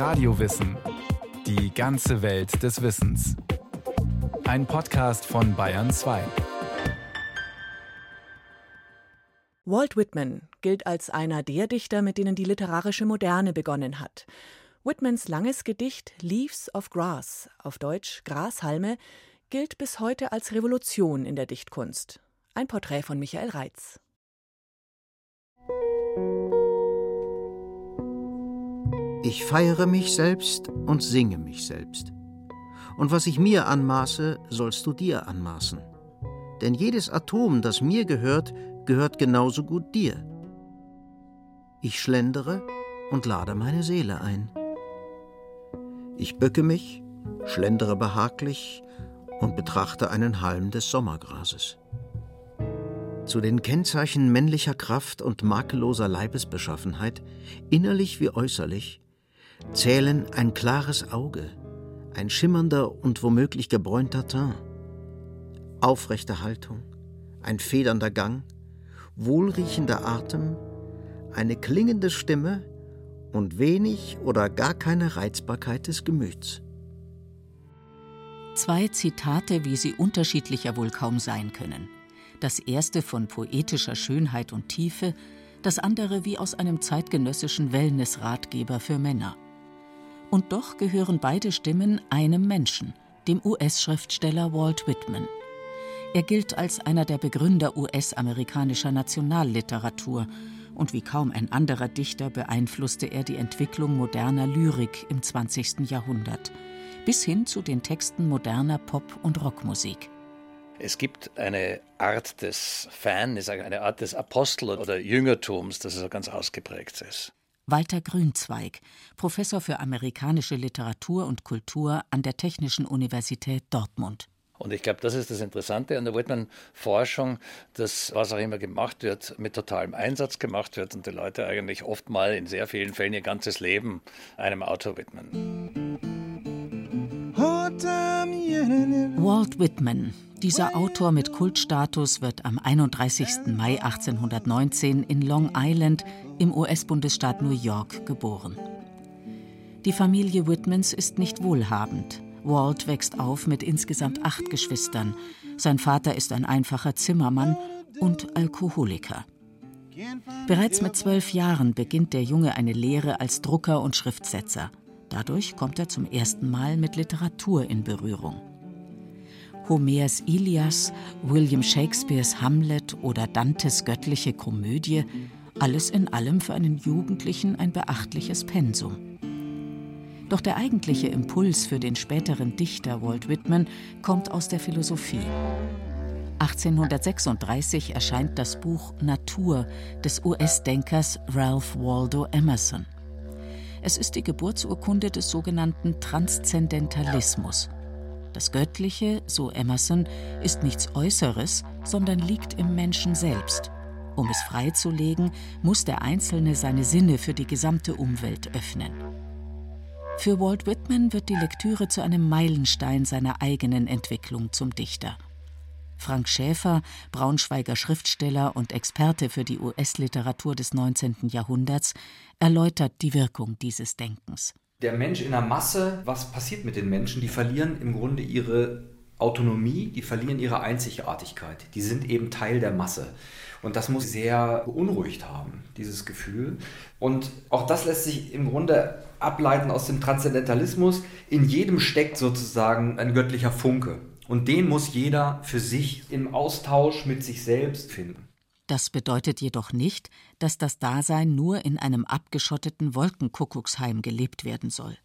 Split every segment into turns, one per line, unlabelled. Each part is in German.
Radiowissen. Die ganze Welt des Wissens. Ein Podcast von Bayern 2.
Walt Whitman gilt als einer der Dichter, mit denen die literarische Moderne begonnen hat. Whitmans langes Gedicht Leaves of Grass, auf Deutsch Grashalme, gilt bis heute als Revolution in der Dichtkunst. Ein Porträt von Michael Reitz.
Ich feiere mich selbst und singe mich selbst. Und was ich mir anmaße, sollst du dir anmaßen. Denn jedes Atom, das mir gehört, gehört genauso gut dir. Ich schlendere und lade meine Seele ein. Ich bücke mich, schlendere behaglich und betrachte einen Halm des Sommergrases. Zu den Kennzeichen männlicher Kraft und makelloser Leibesbeschaffenheit, innerlich wie äußerlich, zählen ein klares Auge, ein schimmernder und womöglich gebräunter Teint, aufrechte Haltung, ein federnder Gang, wohlriechender Atem, eine klingende Stimme und wenig oder gar keine Reizbarkeit des Gemüts.
Zwei Zitate, wie sie unterschiedlicher wohl kaum sein können. Das erste von poetischer Schönheit und Tiefe, das andere wie aus einem zeitgenössischen Wellness-Ratgeber für Männer. Und doch gehören beide Stimmen einem Menschen, dem US-Schriftsteller Walt Whitman. Er gilt als einer der Begründer US-amerikanischer Nationalliteratur und wie kaum ein anderer Dichter beeinflusste er die Entwicklung moderner Lyrik im 20. Jahrhundert, bis hin zu den Texten moderner Pop- und Rockmusik.
Es gibt eine Art des Fan, eine Art des Apostel- oder Jüngertums, das ist ganz ausgeprägt ist.
Walter Grünzweig, Professor für amerikanische Literatur und Kultur an der Technischen Universität Dortmund.
Und ich glaube, das ist das Interessante an der Whitman-Forschung, dass was auch immer gemacht wird, mit totalem Einsatz gemacht wird und die Leute eigentlich oft mal in sehr vielen Fällen ihr ganzes Leben einem Autor widmen.
Walt Whitman, dieser Autor mit Kultstatus, wird am 31. Mai 1819 in Long Island im US-Bundesstaat New York geboren. Die Familie Whitmans ist nicht wohlhabend. Walt wächst auf mit insgesamt acht Geschwistern. Sein Vater ist ein einfacher Zimmermann und Alkoholiker. Bereits mit zwölf Jahren beginnt der Junge eine Lehre als Drucker und Schriftsetzer. Dadurch kommt er zum ersten Mal mit Literatur in Berührung. Homers Ilias, William Shakespeares Hamlet oder Dantes göttliche Komödie, alles in allem für einen Jugendlichen ein beachtliches Pensum. Doch der eigentliche Impuls für den späteren Dichter Walt Whitman kommt aus der Philosophie. 1836 erscheint das Buch Natur des US-Denkers Ralph Waldo Emerson. Es ist die Geburtsurkunde des sogenannten Transzendentalismus. Das Göttliche, so Emerson, ist nichts Äußeres, sondern liegt im Menschen selbst. Um es freizulegen, muss der Einzelne seine Sinne für die gesamte Umwelt öffnen. Für Walt Whitman wird die Lektüre zu einem Meilenstein seiner eigenen Entwicklung zum Dichter. Frank Schäfer, Braunschweiger Schriftsteller und Experte für die US-Literatur des 19. Jahrhunderts, erläutert die Wirkung dieses Denkens
der Mensch in der Masse, was passiert mit den Menschen? Die verlieren im Grunde ihre Autonomie, die verlieren ihre Einzigartigkeit. Die sind eben Teil der Masse. Und das muss sehr beunruhigt haben, dieses Gefühl. Und auch das lässt sich im Grunde ableiten aus dem Transzendentalismus. In jedem steckt sozusagen ein göttlicher Funke. Und den muss jeder für sich im Austausch mit sich selbst finden.
Das bedeutet jedoch nicht, dass das Dasein nur in einem abgeschotteten Wolkenkuckucksheim gelebt werden soll.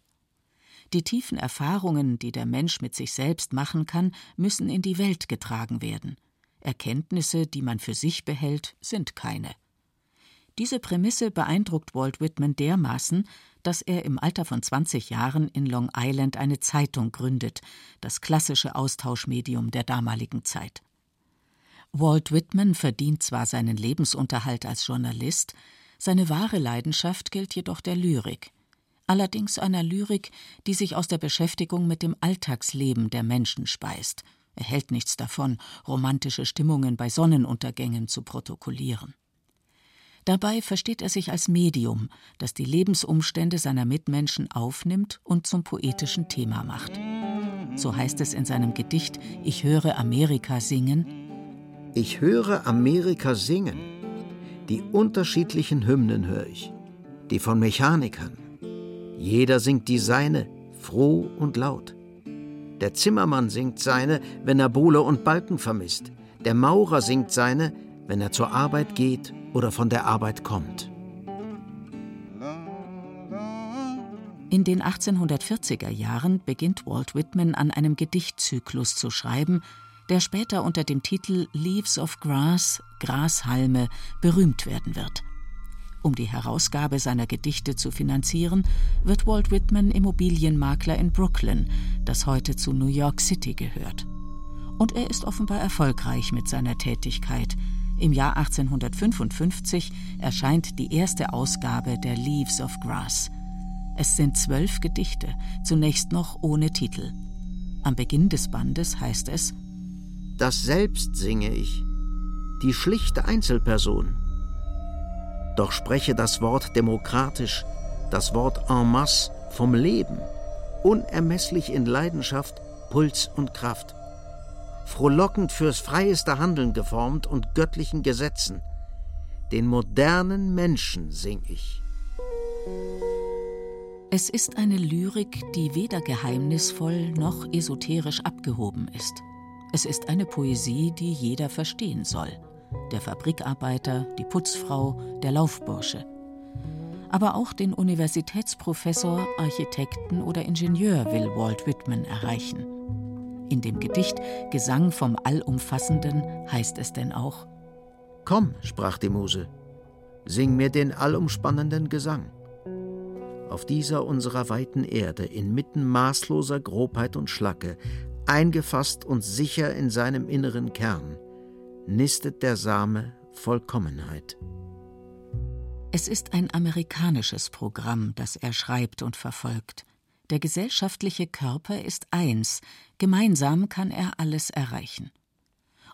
Die tiefen Erfahrungen, die der Mensch mit sich selbst machen kann, müssen in die Welt getragen werden. Erkenntnisse, die man für sich behält, sind keine. Diese Prämisse beeindruckt Walt Whitman dermaßen, dass er im Alter von 20 Jahren in Long Island eine Zeitung gründet, das klassische Austauschmedium der damaligen Zeit. Walt Whitman verdient zwar seinen Lebensunterhalt als Journalist, seine wahre Leidenschaft gilt jedoch der Lyrik. Allerdings einer Lyrik, die sich aus der Beschäftigung mit dem Alltagsleben der Menschen speist. Er hält nichts davon, romantische Stimmungen bei Sonnenuntergängen zu protokollieren. Dabei versteht er sich als Medium, das die Lebensumstände seiner Mitmenschen aufnimmt und zum poetischen Thema macht. So heißt es in seinem Gedicht Ich höre Amerika singen.
Ich höre Amerika singen. Die unterschiedlichen Hymnen höre ich, die von Mechanikern. Jeder singt die seine, froh und laut. Der Zimmermann singt seine, wenn er Bohle und Balken vermisst. Der Maurer singt seine, wenn er zur Arbeit geht oder von der Arbeit kommt.
In den 1840er Jahren beginnt Walt Whitman an einem Gedichtzyklus zu schreiben, der später unter dem Titel Leaves of Grass, Grashalme, berühmt werden wird. Um die Herausgabe seiner Gedichte zu finanzieren, wird Walt Whitman Immobilienmakler in Brooklyn, das heute zu New York City gehört. Und er ist offenbar erfolgreich mit seiner Tätigkeit. Im Jahr 1855 erscheint die erste Ausgabe der Leaves of Grass. Es sind zwölf Gedichte, zunächst noch ohne Titel. Am Beginn des Bandes heißt es
Das Selbst singe ich, die schlichte Einzelperson. Doch spreche das Wort demokratisch, das Wort en masse vom Leben, unermesslich in Leidenschaft, Puls und Kraft frohlockend fürs freieste Handeln geformt und göttlichen Gesetzen. Den modernen Menschen sing ich.
Es ist eine Lyrik, die weder geheimnisvoll noch esoterisch abgehoben ist. Es ist eine Poesie, die jeder verstehen soll. Der Fabrikarbeiter, die Putzfrau, der Laufbursche. Aber auch den Universitätsprofessor, Architekten oder Ingenieur will Walt Whitman erreichen. In dem Gedicht Gesang vom Allumfassenden heißt es denn auch
Komm, sprach die Muse, sing mir den allumspannenden Gesang. Auf dieser unserer weiten Erde, inmitten maßloser Grobheit und Schlacke, eingefasst und sicher in seinem inneren Kern, nistet der Same Vollkommenheit.
Es ist ein amerikanisches Programm, das er schreibt und verfolgt. Der gesellschaftliche Körper ist eins, gemeinsam kann er alles erreichen.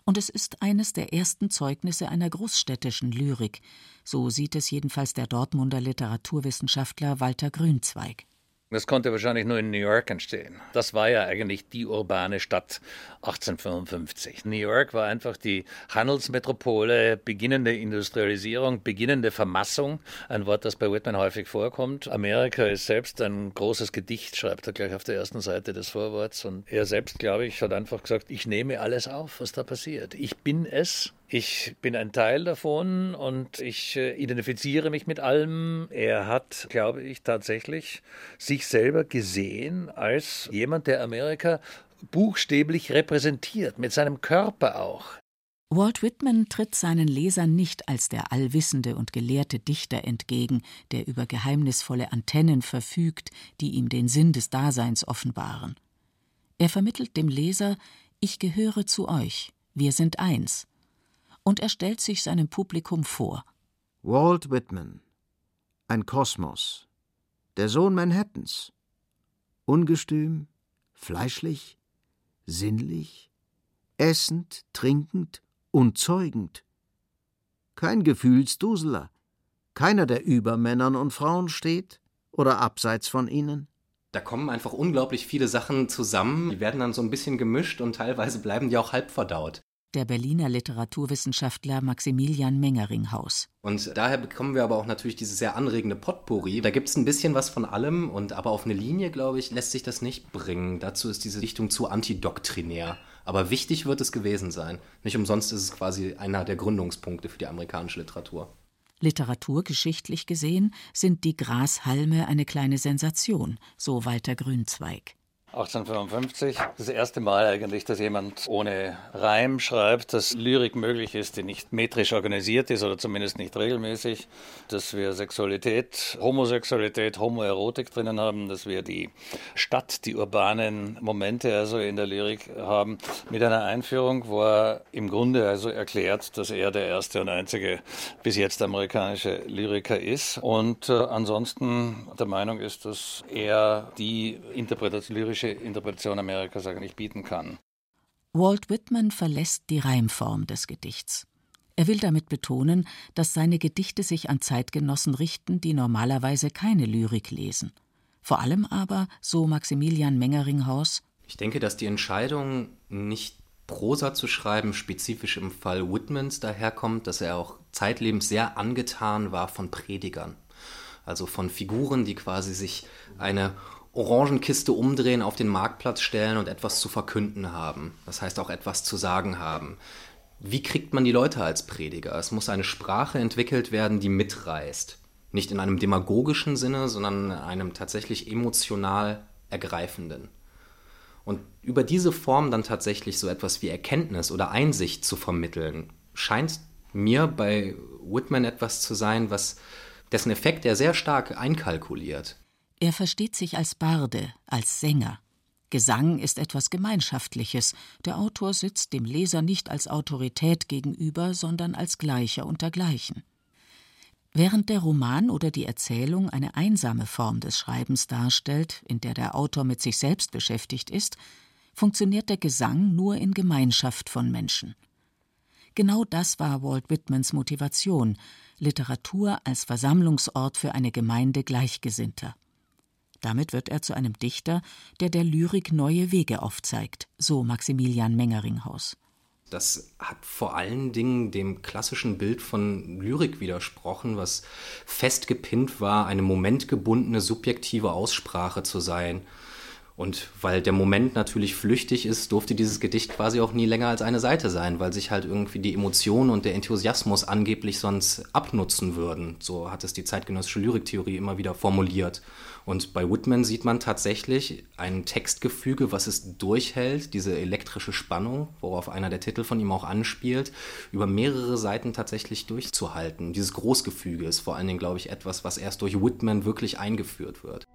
Und es ist eines der ersten Zeugnisse einer großstädtischen Lyrik, so sieht es jedenfalls der Dortmunder Literaturwissenschaftler Walter Grünzweig.
Das konnte wahrscheinlich nur in New York entstehen. Das war ja eigentlich die urbane Stadt 1855. New York war einfach die Handelsmetropole, beginnende Industrialisierung, beginnende Vermassung, ein Wort, das bei Whitman häufig vorkommt. Amerika ist selbst ein großes Gedicht, schreibt er gleich auf der ersten Seite des Vorworts. Und er selbst, glaube ich, hat einfach gesagt, ich nehme alles auf, was da passiert. Ich bin es ich bin ein Teil davon und ich äh, identifiziere mich mit allem. Er hat, glaube ich, tatsächlich sich selber gesehen als jemand, der Amerika buchstäblich repräsentiert, mit seinem Körper auch.
Walt Whitman tritt seinen Lesern nicht als der allwissende und gelehrte Dichter entgegen, der über geheimnisvolle Antennen verfügt, die ihm den Sinn des Daseins offenbaren. Er vermittelt dem Leser Ich gehöre zu euch, wir sind eins, und er stellt sich seinem Publikum vor.
Walt Whitman, ein Kosmos, der Sohn Manhattans, ungestüm, fleischlich, sinnlich, essend, trinkend und zeugend. Kein Gefühlsduseler, keiner, der über Männern und Frauen steht oder abseits von ihnen.
Da kommen einfach unglaublich viele Sachen zusammen, die werden dann so ein bisschen gemischt und teilweise bleiben die auch halb verdaut
der Berliner Literaturwissenschaftler Maximilian Mengeringhaus.
Und daher bekommen wir aber auch natürlich dieses sehr anregende Potpourri. Da gibt es ein bisschen was von allem, und aber auf eine Linie, glaube ich, lässt sich das nicht bringen. Dazu ist diese Dichtung zu antidoktrinär. Aber wichtig wird es gewesen sein. Nicht umsonst ist es quasi einer der Gründungspunkte für die amerikanische Literatur.
Literaturgeschichtlich gesehen sind die Grashalme eine kleine Sensation, so Walter Grünzweig.
1855. Das erste Mal eigentlich, dass jemand ohne Reim schreibt, dass Lyrik möglich ist, die nicht metrisch organisiert ist oder zumindest nicht regelmäßig, dass wir Sexualität, Homosexualität, Homoerotik drinnen haben, dass wir die Stadt, die urbanen Momente also in der Lyrik haben. Mit einer Einführung, wo er im Grunde also erklärt, dass er der erste und einzige bis jetzt amerikanische Lyriker ist und äh, ansonsten der Meinung ist, dass er die Interpretation lyrische politische Interpretation Amerikas eigentlich bieten kann.
Walt Whitman verlässt die Reimform des Gedichts. Er will damit betonen, dass seine Gedichte sich an Zeitgenossen richten, die normalerweise keine Lyrik lesen. Vor allem aber, so Maximilian Mengeringhaus,
ich denke, dass die Entscheidung, nicht Prosa zu schreiben, spezifisch im Fall Whitmans daherkommt, dass er auch zeitlebens sehr angetan war von Predigern. Also von Figuren, die quasi sich eine Orangenkiste umdrehen, auf den Marktplatz stellen und etwas zu verkünden haben. Das heißt auch etwas zu sagen haben. Wie kriegt man die Leute als Prediger? Es muss eine Sprache entwickelt werden, die mitreißt. Nicht in einem demagogischen Sinne, sondern in einem tatsächlich emotional ergreifenden. Und über diese Form dann tatsächlich so etwas wie Erkenntnis oder Einsicht zu vermitteln, scheint mir bei Whitman etwas zu sein, was dessen Effekt er sehr stark einkalkuliert.
Er versteht sich als Barde, als Sänger. Gesang ist etwas Gemeinschaftliches. Der Autor sitzt dem Leser nicht als Autorität gegenüber, sondern als Gleicher unter Gleichen. Während der Roman oder die Erzählung eine einsame Form des Schreibens darstellt, in der der Autor mit sich selbst beschäftigt ist, funktioniert der Gesang nur in Gemeinschaft von Menschen. Genau das war Walt Whitmans Motivation, Literatur als Versammlungsort für eine Gemeinde Gleichgesinnter. Damit wird er zu einem Dichter, der der Lyrik neue Wege aufzeigt, so Maximilian Mengeringhaus.
Das hat vor allen Dingen dem klassischen Bild von Lyrik widersprochen, was festgepinnt war, eine momentgebundene subjektive Aussprache zu sein und weil der Moment natürlich flüchtig ist, durfte dieses Gedicht quasi auch nie länger als eine Seite sein, weil sich halt irgendwie die Emotionen und der Enthusiasmus angeblich sonst abnutzen würden. So hat es die zeitgenössische Lyriktheorie immer wieder formuliert. Und bei Whitman sieht man tatsächlich ein Textgefüge, was es durchhält, diese elektrische Spannung, worauf einer der Titel von ihm auch anspielt, über mehrere Seiten tatsächlich durchzuhalten. Dieses Großgefüge ist vor allen Dingen, glaube ich, etwas, was erst durch Whitman wirklich eingeführt wird.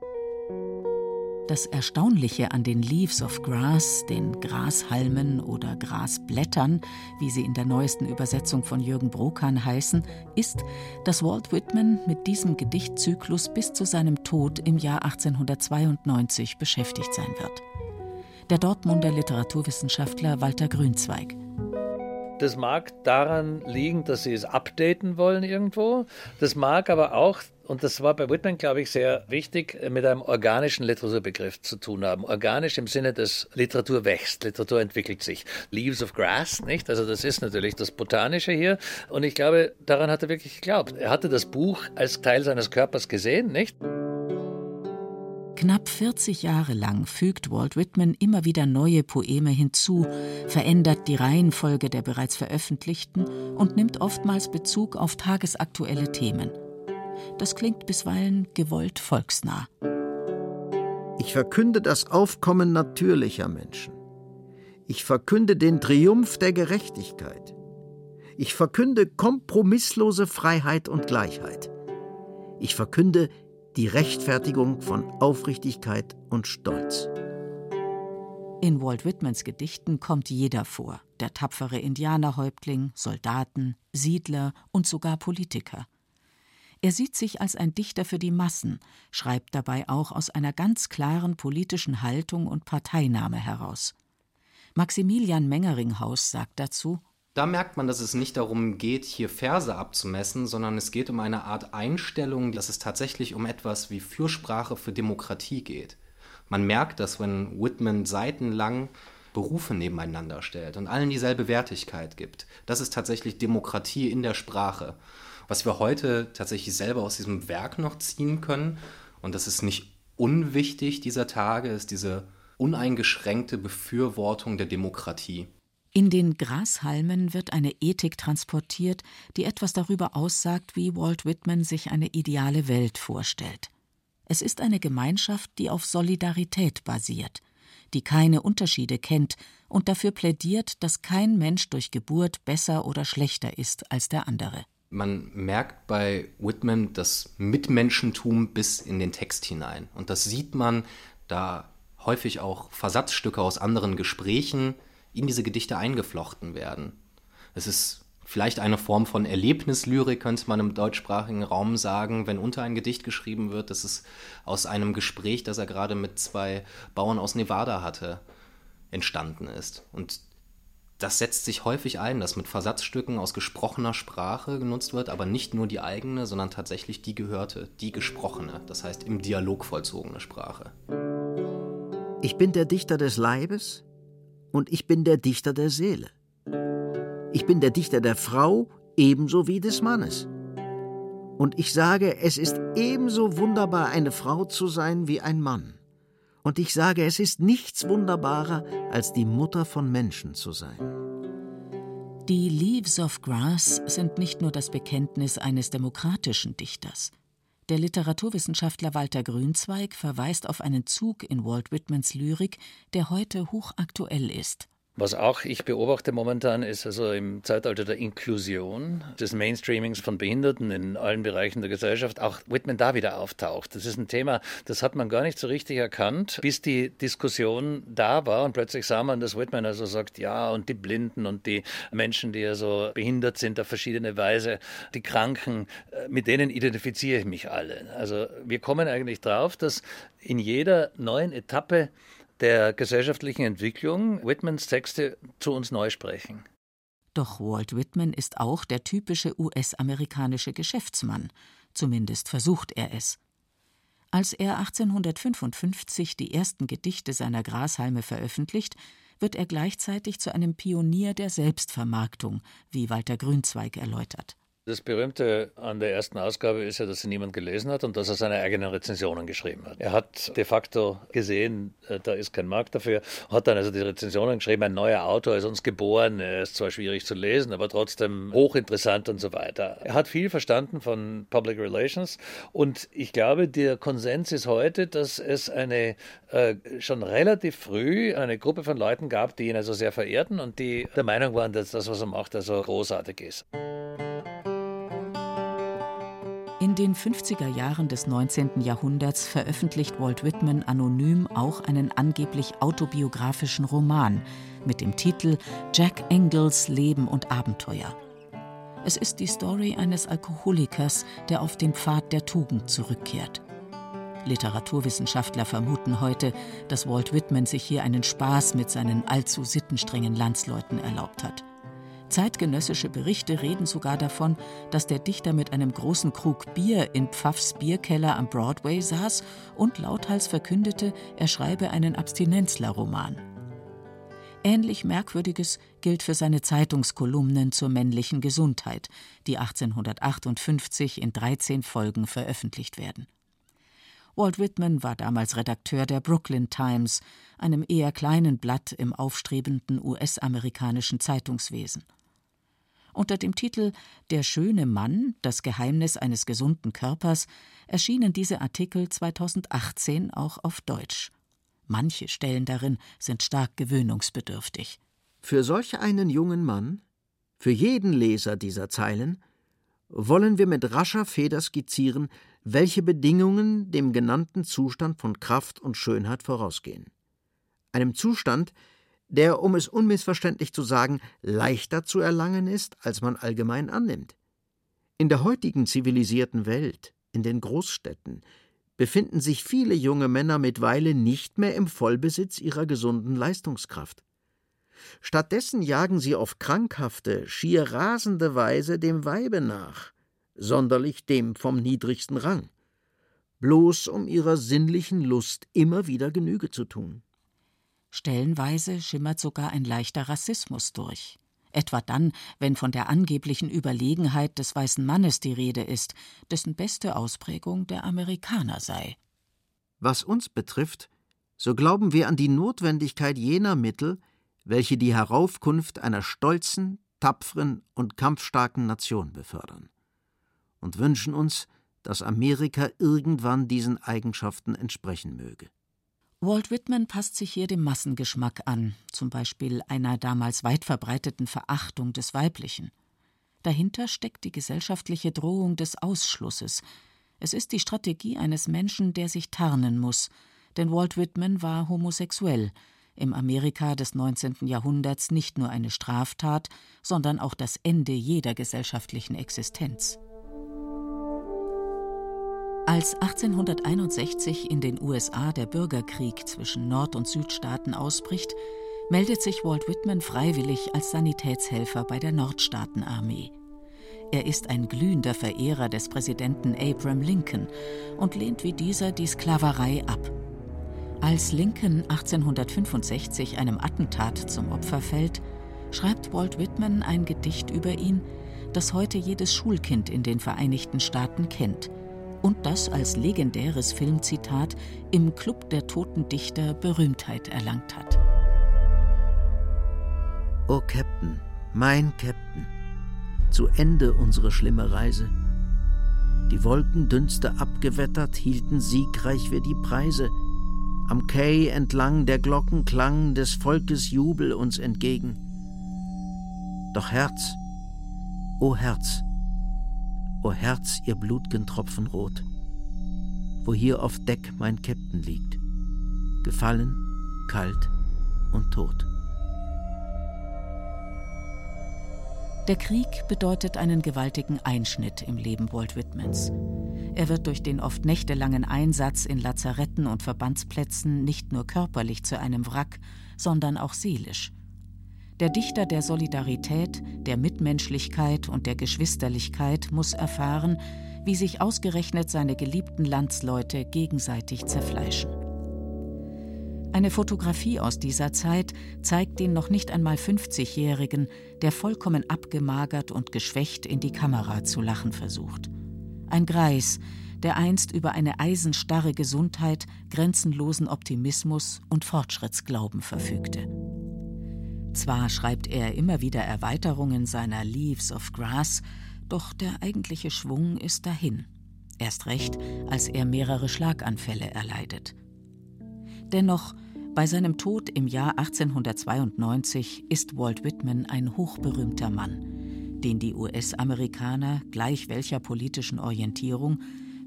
Das Erstaunliche an den Leaves of Grass, den Grashalmen oder Grasblättern, wie sie in der neuesten Übersetzung von Jürgen Brokan heißen, ist, dass Walt Whitman mit diesem Gedichtzyklus bis zu seinem Tod im Jahr 1892 beschäftigt sein wird. Der Dortmunder Literaturwissenschaftler Walter Grünzweig.
Das mag daran liegen, dass sie es updaten wollen irgendwo. Das mag aber auch und das war bei Whitman, glaube ich, sehr wichtig, mit einem organischen Literaturbegriff zu tun haben. Organisch im Sinne, dass Literatur wächst, Literatur entwickelt sich. Leaves of Grass, nicht? Also das ist natürlich das Botanische hier. Und ich glaube, daran hat er wirklich geglaubt. Er hatte das Buch als Teil seines Körpers gesehen, nicht?
Knapp 40 Jahre lang fügt Walt Whitman immer wieder neue Poeme hinzu, verändert die Reihenfolge der bereits veröffentlichten und nimmt oftmals Bezug auf tagesaktuelle Themen. Das klingt bisweilen gewollt volksnah.
Ich verkünde das Aufkommen natürlicher Menschen. Ich verkünde den Triumph der Gerechtigkeit. Ich verkünde kompromisslose Freiheit und Gleichheit. Ich verkünde die Rechtfertigung von Aufrichtigkeit und Stolz.
In Walt Whitmans Gedichten kommt jeder vor, der tapfere Indianerhäuptling, Soldaten, Siedler und sogar Politiker. Er sieht sich als ein Dichter für die Massen, schreibt dabei auch aus einer ganz klaren politischen Haltung und Parteinahme heraus. Maximilian Mengeringhaus sagt dazu
da merkt man, dass es nicht darum geht, hier Verse abzumessen, sondern es geht um eine Art Einstellung, dass es tatsächlich um etwas wie Fürsprache für Demokratie geht. Man merkt, dass wenn Whitman seitenlang Berufe nebeneinander stellt und allen dieselbe Wertigkeit gibt, das ist tatsächlich Demokratie in der Sprache was wir heute tatsächlich selber aus diesem Werk noch ziehen können, und das ist nicht unwichtig dieser Tage, ist diese uneingeschränkte Befürwortung der Demokratie.
In den Grashalmen wird eine Ethik transportiert, die etwas darüber aussagt, wie Walt Whitman sich eine ideale Welt vorstellt. Es ist eine Gemeinschaft, die auf Solidarität basiert, die keine Unterschiede kennt und dafür plädiert, dass kein Mensch durch Geburt besser oder schlechter ist als der andere.
Man merkt bei Whitman das Mitmenschentum bis in den Text hinein. Und das sieht man, da häufig auch Versatzstücke aus anderen Gesprächen in diese Gedichte eingeflochten werden. Es ist vielleicht eine Form von Erlebnislyrik, könnte man im deutschsprachigen Raum sagen, wenn unter ein Gedicht geschrieben wird, dass es aus einem Gespräch, das er gerade mit zwei Bauern aus Nevada hatte, entstanden ist. Und Das setzt sich häufig ein, dass mit Versatzstücken aus gesprochener Sprache genutzt wird, aber nicht nur die eigene, sondern tatsächlich die gehörte, die gesprochene, das heißt im Dialog vollzogene Sprache.
Ich bin der Dichter des Leibes und ich bin der Dichter der Seele. Ich bin der Dichter der Frau ebenso wie des Mannes. Und ich sage, es ist ebenso wunderbar, eine Frau zu sein wie ein Mann. Und ich sage, es ist nichts wunderbarer, als die Mutter von Menschen zu sein.
Die Leaves of Grass sind nicht nur das Bekenntnis eines demokratischen Dichters. Der Literaturwissenschaftler Walter Grünzweig verweist auf einen Zug in Walt Whitmans Lyrik, der heute hochaktuell ist.
Was auch ich beobachte momentan ist also im Zeitalter der Inklusion, des Mainstreamings von Behinderten in allen Bereichen der Gesellschaft, auch Whitman da wieder auftaucht. Das ist ein Thema, das hat man gar nicht so richtig erkannt, bis die Diskussion da war und plötzlich sah man, dass Whitman also sagt, ja, und die Blinden und die Menschen, die also behindert sind auf verschiedene Weise, die Kranken, äh, mit denen identifiziere ich mich alle. Also wir kommen eigentlich drauf, dass in jeder neuen Etappe der gesellschaftlichen Entwicklung Whitmans Texte zu uns neu sprechen.
Doch Walt Whitman ist auch der typische US-amerikanische Geschäftsmann, zumindest versucht er es. Als er 1855 die ersten Gedichte seiner Grashalme veröffentlicht, wird er gleichzeitig zu einem Pionier der Selbstvermarktung, wie Walter Grünzweig erläutert.
Das Berühmte an der ersten Ausgabe ist ja, dass sie niemand gelesen hat und dass er seine eigenen Rezensionen geschrieben hat. Er hat de facto gesehen, äh, da ist kein Markt dafür, hat dann also die Rezensionen geschrieben, ein neuer Autor ist uns geboren, er ist zwar schwierig zu lesen, aber trotzdem hochinteressant und so weiter. Er hat viel verstanden von Public Relations und ich glaube, der Konsens ist heute, dass es eine äh, schon relativ früh eine Gruppe von Leuten gab, die ihn also sehr verehrten und die der Meinung waren, dass das, was er macht, also großartig ist.
In den 50er Jahren des 19. Jahrhunderts veröffentlicht Walt Whitman anonym auch einen angeblich autobiografischen Roman mit dem Titel Jack Engels Leben und Abenteuer. Es ist die Story eines Alkoholikers, der auf den Pfad der Tugend zurückkehrt. Literaturwissenschaftler vermuten heute, dass Walt Whitman sich hier einen Spaß mit seinen allzu sittenstrengen Landsleuten erlaubt hat. Zeitgenössische Berichte reden sogar davon, dass der Dichter mit einem großen Krug Bier in Pfaffs Bierkeller am Broadway saß und lauthals verkündete, er schreibe einen Abstinenzler-Roman. Ähnlich Merkwürdiges gilt für seine Zeitungskolumnen zur männlichen Gesundheit, die 1858 in 13 Folgen veröffentlicht werden. Walt Whitman war damals Redakteur der Brooklyn Times, einem eher kleinen Blatt im aufstrebenden US-amerikanischen Zeitungswesen. Unter dem Titel Der schöne Mann, das Geheimnis eines gesunden Körpers erschienen diese Artikel 2018 auch auf Deutsch. Manche Stellen darin sind stark gewöhnungsbedürftig.
Für solch einen jungen Mann, für jeden Leser dieser Zeilen, wollen wir mit rascher Feder skizzieren, welche Bedingungen dem genannten Zustand von Kraft und Schönheit vorausgehen. Einem Zustand, der, um es unmissverständlich zu sagen, leichter zu erlangen ist, als man allgemein annimmt. In der heutigen zivilisierten Welt, in den Großstädten, befinden sich viele junge Männer mittlerweile nicht mehr im Vollbesitz ihrer gesunden Leistungskraft. Stattdessen jagen sie auf krankhafte, schier rasende Weise dem Weibe nach, sonderlich dem vom niedrigsten Rang, bloß um ihrer sinnlichen Lust immer wieder Genüge zu tun.
Stellenweise schimmert sogar ein leichter Rassismus durch. Etwa dann, wenn von der angeblichen Überlegenheit des weißen Mannes die Rede ist, dessen beste Ausprägung der Amerikaner sei.
Was uns betrifft, so glauben wir an die Notwendigkeit jener Mittel, welche die Heraufkunft einer stolzen, tapferen und kampfstarken Nation befördern, und wünschen uns, dass Amerika irgendwann diesen Eigenschaften entsprechen möge.
Walt Whitman passt sich hier dem Massengeschmack an, zum Beispiel einer damals weit verbreiteten Verachtung des Weiblichen. Dahinter steckt die gesellschaftliche Drohung des Ausschlusses. Es ist die Strategie eines Menschen, der sich tarnen muss, denn Walt Whitman war homosexuell, im Amerika des 19. Jahrhunderts nicht nur eine Straftat, sondern auch das Ende jeder gesellschaftlichen Existenz. Als 1861 in den USA der Bürgerkrieg zwischen Nord- und Südstaaten ausbricht, meldet sich Walt Whitman freiwillig als Sanitätshelfer bei der Nordstaatenarmee. Er ist ein glühender Verehrer des Präsidenten Abraham Lincoln und lehnt wie dieser die Sklaverei ab. Als Lincoln 1865 einem Attentat zum Opfer fällt, schreibt Walt Whitman ein Gedicht über ihn, das heute jedes Schulkind in den Vereinigten Staaten kennt und das als legendäres Filmzitat im Club der toten Dichter Berühmtheit erlangt hat.
O Captain, mein Captain, zu Ende unsere schlimme Reise. Die Wolkendünste abgewettert, hielten siegreich wir die Preise. Am Quai entlang der Glockenklang des Volkes Jubel uns entgegen. Doch Herz, o Herz, o Herz, ihr blutgen Tropfen rot, wo hier auf Deck mein Käpt'n liegt, gefallen, kalt und tot.
Der Krieg bedeutet einen gewaltigen Einschnitt im Leben Walt Whitmans. Er wird durch den oft nächtelangen Einsatz in Lazaretten und Verbandsplätzen nicht nur körperlich zu einem Wrack, sondern auch seelisch. Der Dichter der Solidarität, der Mitmenschlichkeit und der Geschwisterlichkeit muss erfahren, wie sich ausgerechnet seine geliebten Landsleute gegenseitig zerfleischen. Eine Fotografie aus dieser Zeit zeigt den noch nicht einmal 50-Jährigen, der vollkommen abgemagert und geschwächt in die Kamera zu lachen versucht. Ein Greis, der einst über eine eisenstarre Gesundheit, grenzenlosen Optimismus und Fortschrittsglauben verfügte. Zwar schreibt er immer wieder Erweiterungen seiner Leaves of Grass, doch der eigentliche Schwung ist dahin. Erst recht, als er mehrere Schlaganfälle erleidet. Dennoch, bei seinem Tod im Jahr 1892 ist Walt Whitman ein hochberühmter Mann, den die US-Amerikaner, gleich welcher politischen Orientierung,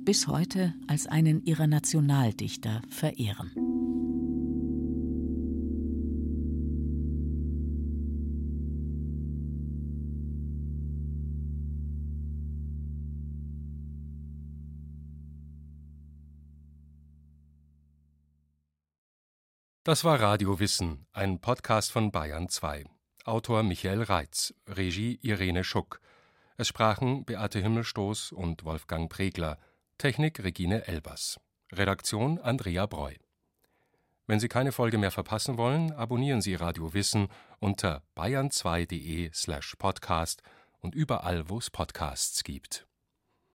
bis heute als einen ihrer Nationaldichter verehren.
Das war Radio Wissen, ein Podcast von Bayern 2. Autor Michael Reitz, Regie Irene Schuck. Es sprachen Beate Himmelstoß und Wolfgang Pregler, Technik Regine Elbers, Redaktion Andrea Breu. Wenn Sie keine Folge mehr verpassen wollen, abonnieren Sie Radio Wissen unter bayern2.de/podcast slash und überall, wo es Podcasts gibt.